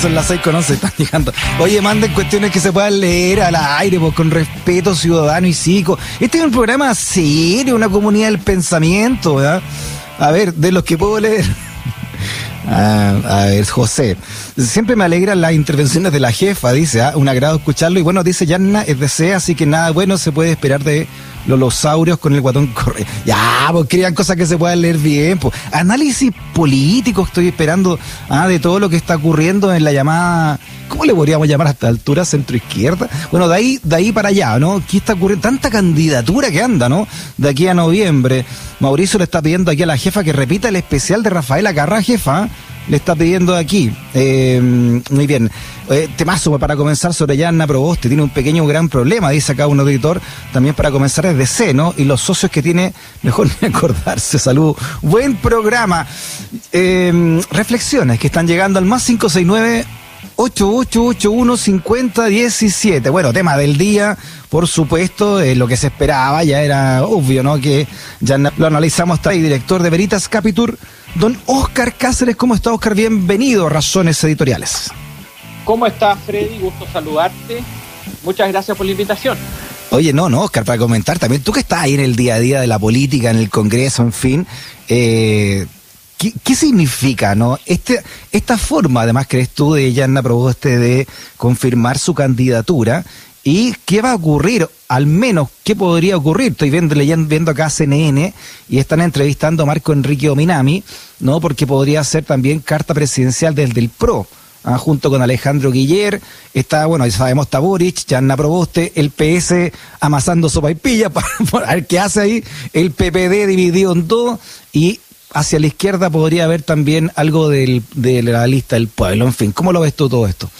Son las seis con once, están llegando. Oye, manden cuestiones que se puedan leer al aire, pues, con respeto ciudadano y psico. Este es un programa serio, una comunidad del pensamiento, ¿verdad? A ver, de los que puedo leer. Ah, a ver, José. Siempre me alegran las intervenciones de la jefa, dice, ¿ah? un agrado escucharlo. Y bueno, dice Yanna, es de C, así que nada bueno se puede esperar de los losaurios con el guatón corre. Ya, pues crean cosas que se puedan leer bien. Pues. Análisis político estoy esperando ah, de todo lo que está ocurriendo en la llamada, ¿cómo le podríamos llamar a esta altura? Centro izquierda. Bueno, de ahí, de ahí para allá, ¿no? ¿Qué está ocurriendo? Tanta candidatura que anda, ¿no? De aquí a noviembre. Mauricio le está pidiendo aquí a la jefa que repita el especial de Rafaela Carra, jefa le está pidiendo aquí. Eh, muy bien. Eh, temazo para comenzar sobre Yanna Proboste. Tiene un pequeño gran problema, dice acá un auditor. También para comenzar es de C, ¿no? Y los socios que tiene, mejor ni acordarse. Salud. Buen programa. Eh, reflexiones que están llegando al más 569. 8881 5017. Bueno, tema del día, por supuesto, eh, lo que se esperaba, ya era obvio, ¿no? Que ya lo analizamos, está ahí, director de Veritas Capitur, don Oscar Cáceres. ¿Cómo está, Oscar? Bienvenido a Razones Editoriales. ¿Cómo estás, Freddy? Gusto saludarte. Muchas gracias por la invitación. Oye, no, no, Oscar, para comentar también, tú que estás ahí en el día a día de la política, en el Congreso, en fin, eh, ¿Qué, significa, no? Este, esta forma, además, crees tú, de Yanna Proboste de confirmar su candidatura y qué va a ocurrir, al menos, qué podría ocurrir. Estoy viendo, leyendo, viendo acá CNN y están entrevistando a Marco Enrique Ominami, ¿no? Porque podría ser también carta presidencial desde el PRO. ¿ah? junto con Alejandro Guiller, está, bueno, ya sabemos, Taborich, Yanna Proboste, el PS amasando sopa y pilla, para, ver qué hace ahí, el PPD dividido en dos, y hacia la izquierda podría haber también algo de la lista del pueblo. En fin, ¿cómo lo ves tú todo esto?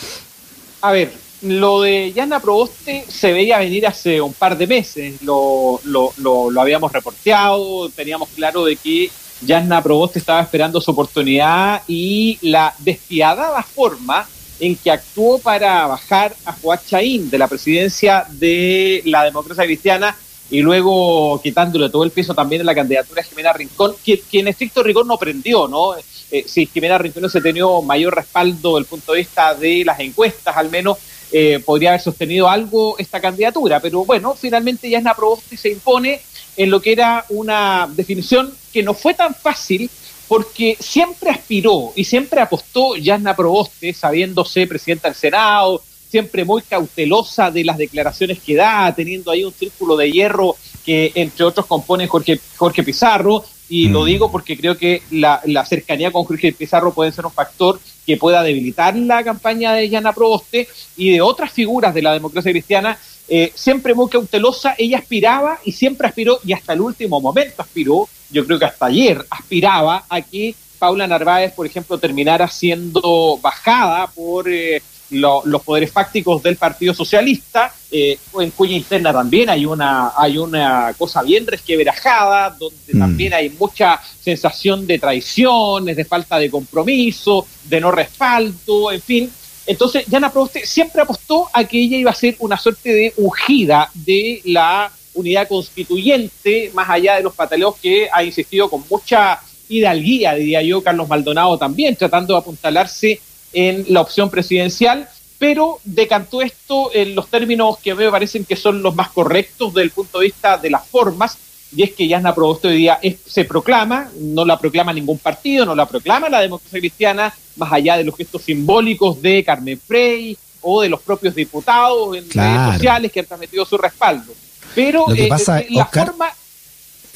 A ver, lo de Yana Proboste se veía venir hace un par de meses. Lo, lo, lo, habíamos reporteado, teníamos claro de que Yana Proboste estaba esperando su oportunidad y la despiadada forma en que actuó para bajar a Chaín de la presidencia de la democracia cristiana y luego quitándole todo el peso también en la candidatura de Jimena Rincón, que, en estricto rigor no prendió, ¿no? Eh, si Jimena Rincón no se tenido mayor respaldo desde el punto de vista de las encuestas, al menos eh, podría haber sostenido algo esta candidatura, pero bueno, finalmente Yasna Proboste se impone en lo que era una definición que no fue tan fácil porque siempre aspiró y siempre apostó Yasna Proboste, sabiéndose presidenta del Senado, siempre muy cautelosa de las declaraciones que da, teniendo ahí un círculo de hierro que entre otros compone Jorge, Jorge Pizarro, y lo mm. digo porque creo que la, cercanía con Jorge Pizarro puede ser un factor que pueda debilitar la campaña de Yana Proboste y de otras figuras de la democracia cristiana, eh, siempre muy cautelosa, ella aspiraba y siempre aspiró, y hasta el último momento aspiró, yo creo que hasta ayer aspiraba a que Paula Narváez, por ejemplo, terminara siendo bajada por eh, los poderes fácticos del Partido Socialista, eh, en cuya interna también hay una, hay una cosa bien resquebrajada, donde mm. también hay mucha sensación de traiciones, de falta de compromiso, de no respaldo, en fin. Entonces, Jana Proboste siempre apostó a que ella iba a ser una suerte de ungida de la unidad constituyente, más allá de los pataleos que ha insistido con mucha hidalguía, diría yo, Carlos Maldonado también, tratando de apuntalarse en la opción presidencial, pero decantó esto en los términos que me parecen que son los más correctos desde el punto de vista de las formas, y es que Yasna Proboste hoy día se proclama, no la proclama ningún partido, no la proclama la democracia cristiana, más allá de los gestos simbólicos de Carmen Frey o de los propios diputados en redes sociales que han transmitido su respaldo. Pero eh, eh, la forma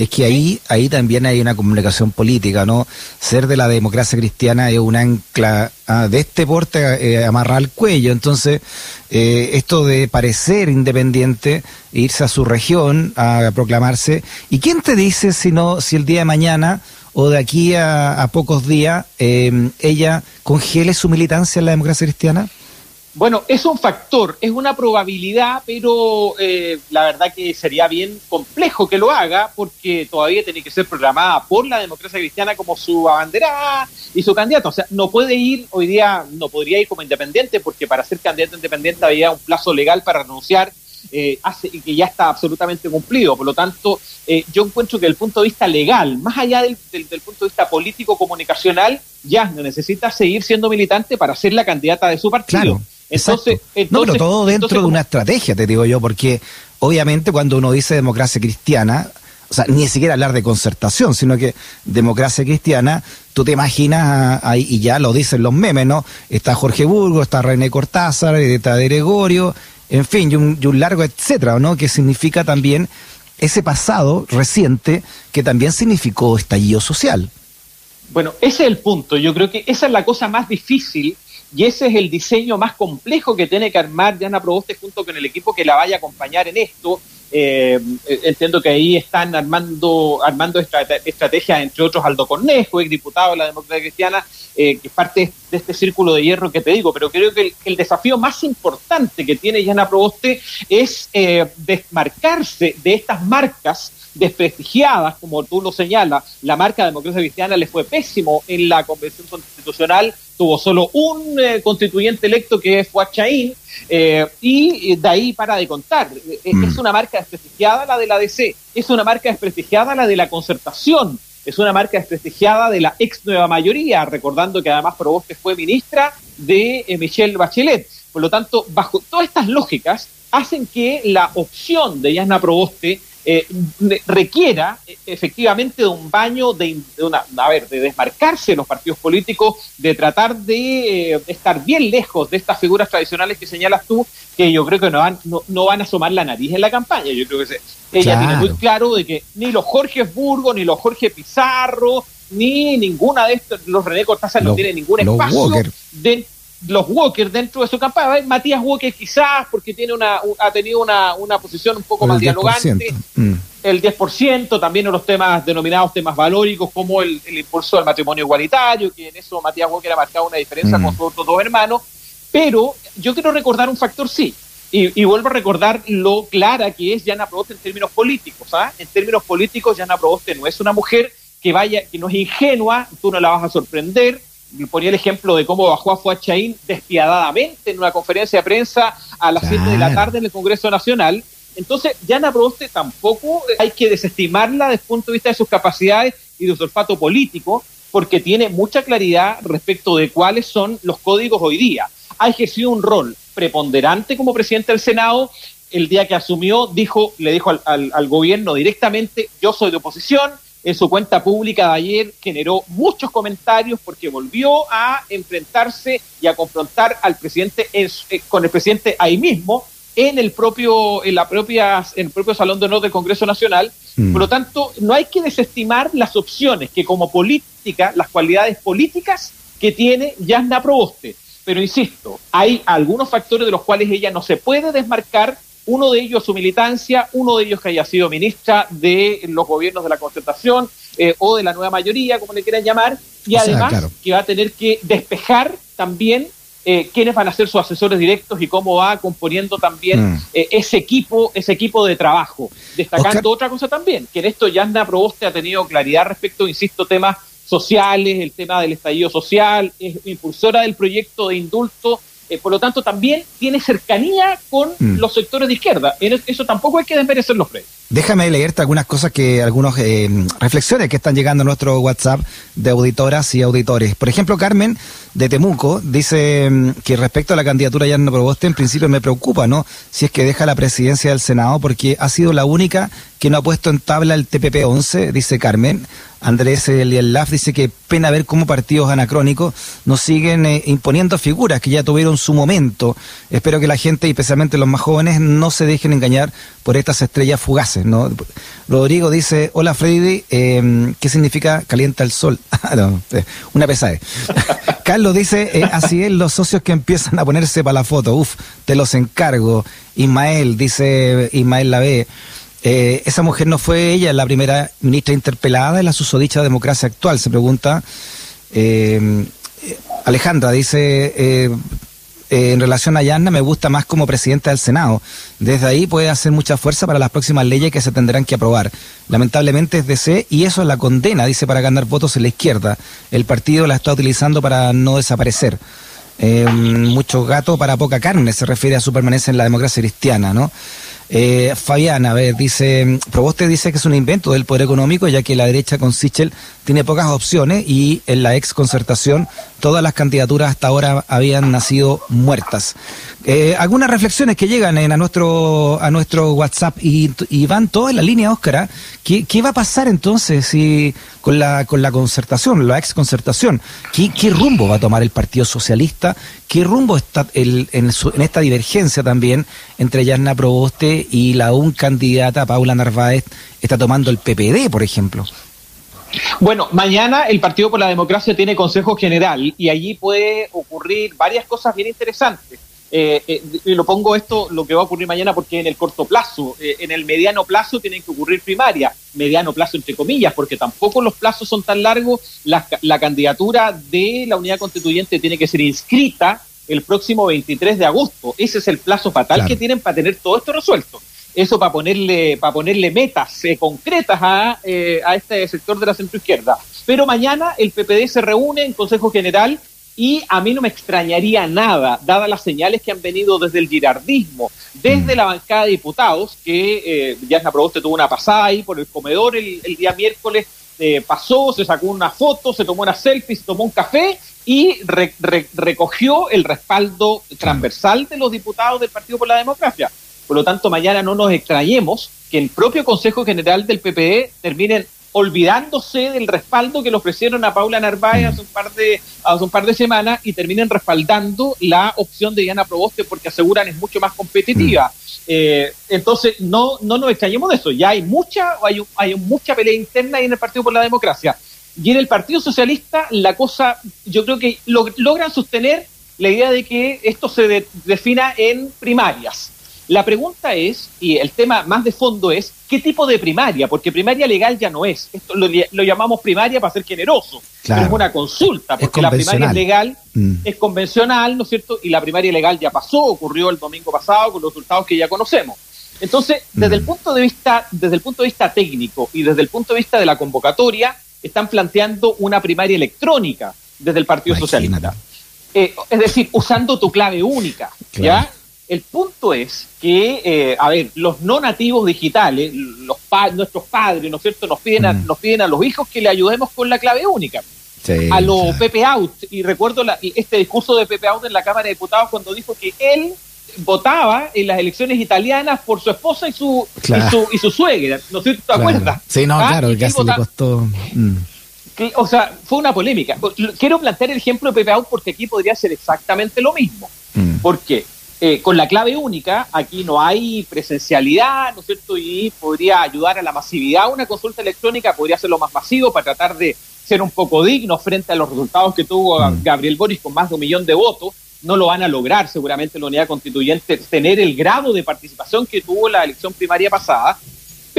es que ahí, ahí también hay una comunicación política, ¿no? Ser de la democracia cristiana es un ancla ah, de este porte eh, amarrar al cuello. Entonces, eh, esto de parecer independiente, irse a su región a proclamarse. ¿Y quién te dice si no, si el día de mañana o de aquí a, pocos días eh, ella congele su militancia en la democracia cristiana? Bueno, es un factor, es una probabilidad, pero eh, la verdad que sería bien complejo que lo haga porque todavía tiene que ser programada por la democracia cristiana como su abanderada y su candidato. O sea, no puede ir, hoy día no podría ir como independiente porque para ser candidato independiente había un plazo legal para renunciar eh, hace, y que ya está absolutamente cumplido. Por lo tanto, eh, yo encuentro que desde el punto de vista legal, más allá del, del, punto de vista político-comunicacional, ya necesita seguir siendo militante para ser la candidata de su partido. Entonces, no, pero todo dentro de una estrategia, te digo yo, porque obviamente cuando uno dice democracia cristiana, o sea, ni siquiera hablar de concertación, sino que democracia cristiana, tú te imaginas ahí, y ya lo dicen los memes, ¿no? Está Jorge Burgos, está René Cortázar, está de Gregorio, en fin, y un, largo etcétera, ¿no? Que significa también ese pasado reciente que también significó estallido social. Bueno, ese es el punto. Yo creo que esa es la cosa más difícil y ese es el diseño más complejo que tiene que armar Diana Proboste junto con el equipo que la vaya a acompañar en esto eh, entiendo que ahí están armando armando estrategias, entre otros Aldo Cornejo, ex diputado de la Democracia Cristiana, eh, que es parte de este círculo de hierro que te digo. Pero creo que el, desafío más importante que tiene Yana Proboste es eh, desmarcarse de estas marcas desprestigiadas, como tú lo señalas. La marca Democracia Cristiana le fue pésimo en la Convención Constitucional, tuvo solo un eh, constituyente electo que fue Achaín, eh, y de ahí para de contar. Eh, mm. Es una marca desprestigiada la de la DC, es una marca desprestigiada la de la concertación, es una marca desprestigiada de la ex nueva mayoría, recordando que además Proboste fue ministra de Michelle Bachelet. Por lo tanto, bajo todas estas lógicas, hacen que la opción de Yasna Proboste eh, requiera eh, efectivamente de un baño de, una, a ver, de desmarcarse los partidos políticos, de tratar de, eh, estar bien lejos de estas figuras tradicionales que señalas tú, que yo creo que no van, no, van a asomar la nariz en la campaña. Yo creo que ella tiene muy claro de que ni los Jorge Burgos, ni los Jorge Pizarro, ni ninguna de estos, los René Cortázar no tienen ningún espacio de, los Walker dentro de su campaña. Matías Walker quizás porque tiene una, ha tenido una, una posición un poco más dialogante. Mm. El 10%, también en los temas denominados temas valóricos, como el, impulso del matrimonio igualitario, que en eso Matías Walker ha marcado una diferencia mm. con sus otros dos hermanos. Pero yo quiero recordar un factor sí, y, vuelvo a recordar lo clara que es Jana Proboste en términos políticos. ¿ah? En términos políticos, Jana Proboste no es una mujer que vaya, que no es ingenua, tú no la vas a sorprender, ponía el ejemplo de cómo bajó a Fuachaín despiadadamente en una conferencia de prensa a las 7 de la tarde en el Congreso Nacional. Entonces, Yana Proboste tampoco hay que desestimarla desde el punto de vista de sus capacidades y de su olfato político, porque tiene mucha claridad respecto de cuáles son los códigos hoy día. Ha ejercido un rol preponderante como presidente del Senado. El día que asumió, dijo, le dijo al, al gobierno directamente, yo soy de oposición, en su cuenta pública de ayer generó muchos comentarios porque volvió a enfrentarse y a confrontar al presidente eh, con el presidente ahí mismo en el propio en la propia en el propio salón de honor del Congreso Nacional. Mm. Por lo tanto, no hay que desestimar las opciones que como política, las cualidades políticas que tiene Yasna Proboste. Pero insisto, hay algunos factores de los cuales ella no se puede desmarcar uno de ellos su militancia, uno de ellos que haya sido ministra de los gobiernos de la concertación eh, o de la nueva mayoría, como le quieran llamar, y además que va a tener que despejar también eh, quiénes van a ser sus asesores directos y cómo va componiendo también mm. eh, ese equipo, ese equipo de trabajo. Destacando otra cosa también, que en esto Yanda Proboste ha tenido claridad respecto, insisto, temas sociales, el tema del estallido social, es impulsora del proyecto de indulto eh, por lo tanto, también tiene cercanía con mm. los sectores de izquierda. Eso tampoco hay que desmerecer los precios. Déjame leerte algunas cosas que, algunas eh, reflexiones que están llegando a nuestro WhatsApp de auditoras y auditores. Por ejemplo, Carmen de Temuco dice mm, que respecto a la candidatura de Yarno Proboste, en principio me preocupa, ¿no? Si es que deja la presidencia del Senado, porque ha sido la única que no ha puesto en tabla el TPP-11, dice Carmen. Andrés Elielaf dice que pena ver cómo partidos anacrónicos nos siguen eh, imponiendo figuras que ya tuvieron su momento. Espero que la gente, y especialmente los más jóvenes, no se dejen engañar por estas estrellas fugaces. ¿no? Rodrigo dice, hola Freddy, em, ¿qué significa calienta el sol? Ah, eh, una pesadez. Carlos dice, eh, así es los socios que empiezan a ponerse para la foto. Uf, te los encargo. Ismael, dice Ismael Lavé. Eh, esa mujer no fue ella la primera ministra interpelada en la susodicha democracia actual, se pregunta. Eh, Alejandra dice, eh, en relación a Yanna, me gusta más como presidenta del Senado. Desde ahí puede hacer mucha fuerza para las próximas leyes que se tendrán que aprobar. Lamentablemente es DC y eso es la condena, dice, para ganar votos en la izquierda. El partido la está utilizando para no desaparecer. mucho gato para poca carne, se refiere a su permanencia en la democracia cristiana, ¿no? Eh, Fabián, a ver, dice, Proboste dice que es un invento del poder económico, ya que la derecha con Sichel tiene pocas opciones y en la ex concertación todas las candidaturas hasta ahora habían nacido muertas. Eh, algunas reflexiones que llegan en, a nuestro a nuestro WhatsApp y, van todas en la línea, Óscar. ¿ah? ¿Qué, ¿Qué, va a pasar entonces si con la con la concertación, la ex concertación? ¿Qué, ¿Qué, rumbo va a tomar el Partido Socialista? ¿Qué rumbo está el, en, en, esta divergencia también entre Yarna Proboste y la un candidata Paula Narváez está tomando el PPD, por ejemplo? Bueno, mañana el Partido por la Democracia tiene Consejo General y allí puede ocurrir varias cosas bien interesantes. Eh, eh, y lo pongo esto, lo que va a ocurrir mañana, porque en el corto plazo, eh, en el mediano plazo tienen que ocurrir primarias, mediano plazo entre comillas, porque tampoco los plazos son tan largos. La, la candidatura de la unidad constituyente tiene que ser inscrita el próximo 23 de agosto. Ese es el plazo fatal que tienen para tener todo esto resuelto eso para ponerle, para ponerle metas eh, concretas a, a este sector de la centroizquierda. Pero mañana el PPD se reúne en Consejo General y a mí no me extrañaría nada, dadas las señales que han venido desde el girardismo, desde mm. la bancada de diputados, que eh, Yasna Proboste tuvo una pasada ahí por el comedor el, día miércoles, eh, pasó, se sacó una foto, se tomó una selfie, se tomó un café y recogió el respaldo transversal de los diputados del Partido por la Democracia. Por lo tanto, mañana no nos extrañemos que el propio Consejo General del PPE termine olvidándose del respaldo que le ofrecieron a Paula Narváez hace un par de, hace un par de semanas y terminen respaldando la opción de Diana Proboste porque aseguran es mucho más competitiva. Mm. Eh, entonces, no, no nos extrañemos de eso. Ya hay mucha, hay, hay mucha pelea interna ahí en el Partido por la Democracia. Y en el Partido Socialista la cosa, yo creo que logran sostener la idea de que esto se defina en primarias. La pregunta es, y el tema más de fondo es, ¿qué tipo de primaria? Porque primaria legal ya no es. Esto lo, llamamos primaria para ser generoso. es una consulta, porque la primaria legal mm. es convencional, ¿no es cierto? Y la primaria legal ya pasó, ocurrió el domingo pasado con los resultados que ya conocemos. Entonces, desde el mm. punto de vista, desde el punto de vista técnico y desde el punto de vista de la convocatoria, están planteando una primaria electrónica desde el Partido Socialista. Eh, es decir, usando tu clave única, ¿ya? El punto es que, eh, a ver, los no nativos digitales, los nuestros padres, ¿no es cierto?, nos piden, a, mm. nos piden a los hijos que le ayudemos con la clave única. a los Pepe Out. Y recuerdo este discurso de Pepe Out en la Cámara de Diputados cuando dijo que él votaba en las elecciones italianas por su esposa y su, y, su suegra. ¿No es cierto? ¿Te acuerdas? Sí, no, ¿Ah? claro, casi le costó. Mm. o sea, fue una polémica. Quiero plantear el ejemplo de Pepe Out porque aquí podría ser exactamente lo mismo. Mm. ¿Por qué? Eh, con la clave única, aquí no hay presencialidad, ¿no es cierto? Y podría ayudar a la masividad. Una consulta electrónica podría ser lo más masivo para tratar de ser un poco digno frente a los resultados que tuvo mm. Gabriel Boris con más de un millón de votos. No lo van a lograr seguramente la unidad constituyente tener el grado de participación que tuvo la elección primaria pasada.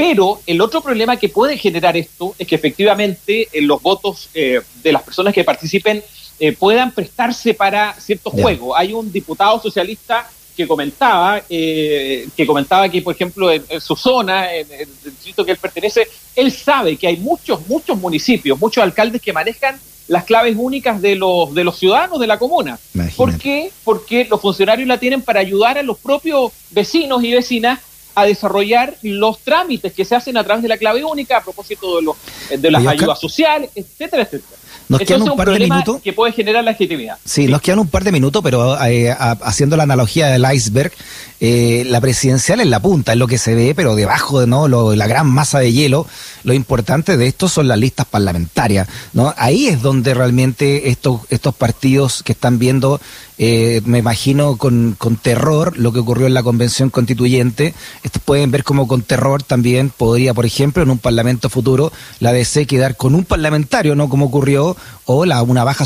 Pero el otro problema que puede generar esto es que efectivamente eh, los votos eh, de las personas que participen eh, puedan prestarse para ciertos juegos. Hay un diputado socialista que comentaba, eh, que comentaba que, por ejemplo, en, su zona, en, el distrito que él pertenece, él sabe que hay muchos, muchos municipios, muchos alcaldes que manejan las claves únicas de los, de los ciudadanos de la comuna. ¿Por qué? Porque los funcionarios la tienen para ayudar a los propios vecinos y vecinas a desarrollar los trámites que se hacen a través de la clave única a propósito de, los, de las ayudas sociales, etcétera, etcétera. Nos quedan un par de minutos. Que puede generar la legitimidad. Sí, nos quedan un par de minutos, pero eh, haciendo la analogía del iceberg, eh, la presidencial es la punta, es lo que se ve, pero debajo de no la gran masa de hielo, lo importante de esto son las listas parlamentarias. ¿no? Ahí es donde realmente estos, estos partidos que están viendo eh, me imagino con, con, terror lo que ocurrió en la convención constituyente. Estos pueden ver como con terror también podría, por ejemplo, en un parlamento futuro, la DC quedar con un parlamentario, ¿no? Como ocurrió, o la, una baja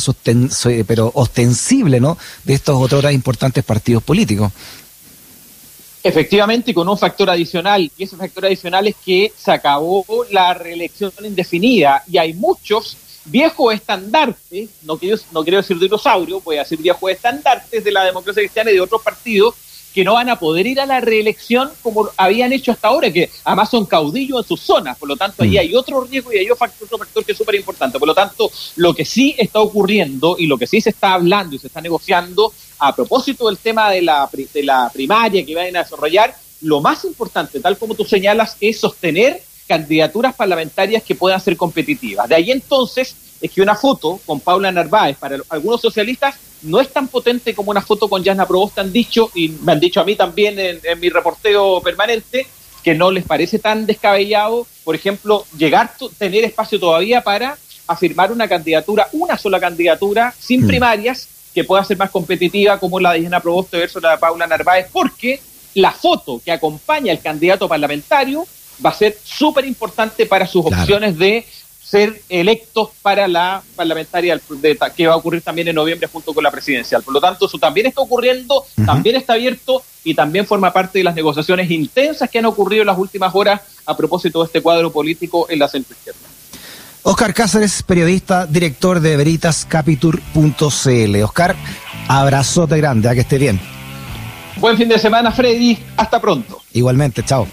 pero ostensible, ¿no? De estos otros importantes partidos políticos. Efectivamente, con un factor adicional, y ese factor adicional es que se acabó la reelección indefinida y hay muchos viejos estandartes, no quiero, no quiero decir dinosaurio, voy a decir viejos estandartes de la democracia cristiana y de otros partidos que no van a poder ir a la reelección como habían hecho hasta ahora, que además son caudillos en sus zonas, por lo tanto ahí mm. hay otro riesgo y hay otro factor que es súper importante. Por lo tanto, lo que sí está ocurriendo y lo que sí se está hablando y se está negociando a propósito del tema de la, de la primaria que vayan a desarrollar lo más importante, tal como tú señalas, es sostener candidaturas parlamentarias que puedan ser competitivas. De ahí entonces es que una foto con Paula Narváez para algunos socialistas no es tan potente como una foto con Yasna Provost, han dicho, y me han dicho a mí también en, en mi reporteo permanente, que no les parece tan descabellado, por ejemplo, llegar, tener espacio todavía para afirmar una candidatura, una sola candidatura, sin mm. primarias, que pueda ser más competitiva, como la de Diana Proboste versus la de Paula Narváez, porque la foto que acompaña al candidato parlamentario va a ser súper importante para sus opciones de ser electos para la parlamentaria que va a ocurrir también en noviembre junto con la presidencial. Por lo tanto, eso también está ocurriendo, también está abierto y también forma parte de las negociaciones intensas que han ocurrido en las últimas horas a propósito de este cuadro político en la centro izquierda. Oscar Cáceres, periodista, director de veritascapitur.cl. Oscar, abrazote grande, a que esté bien. Buen fin de semana, Freddy. Hasta pronto. Igualmente, chao.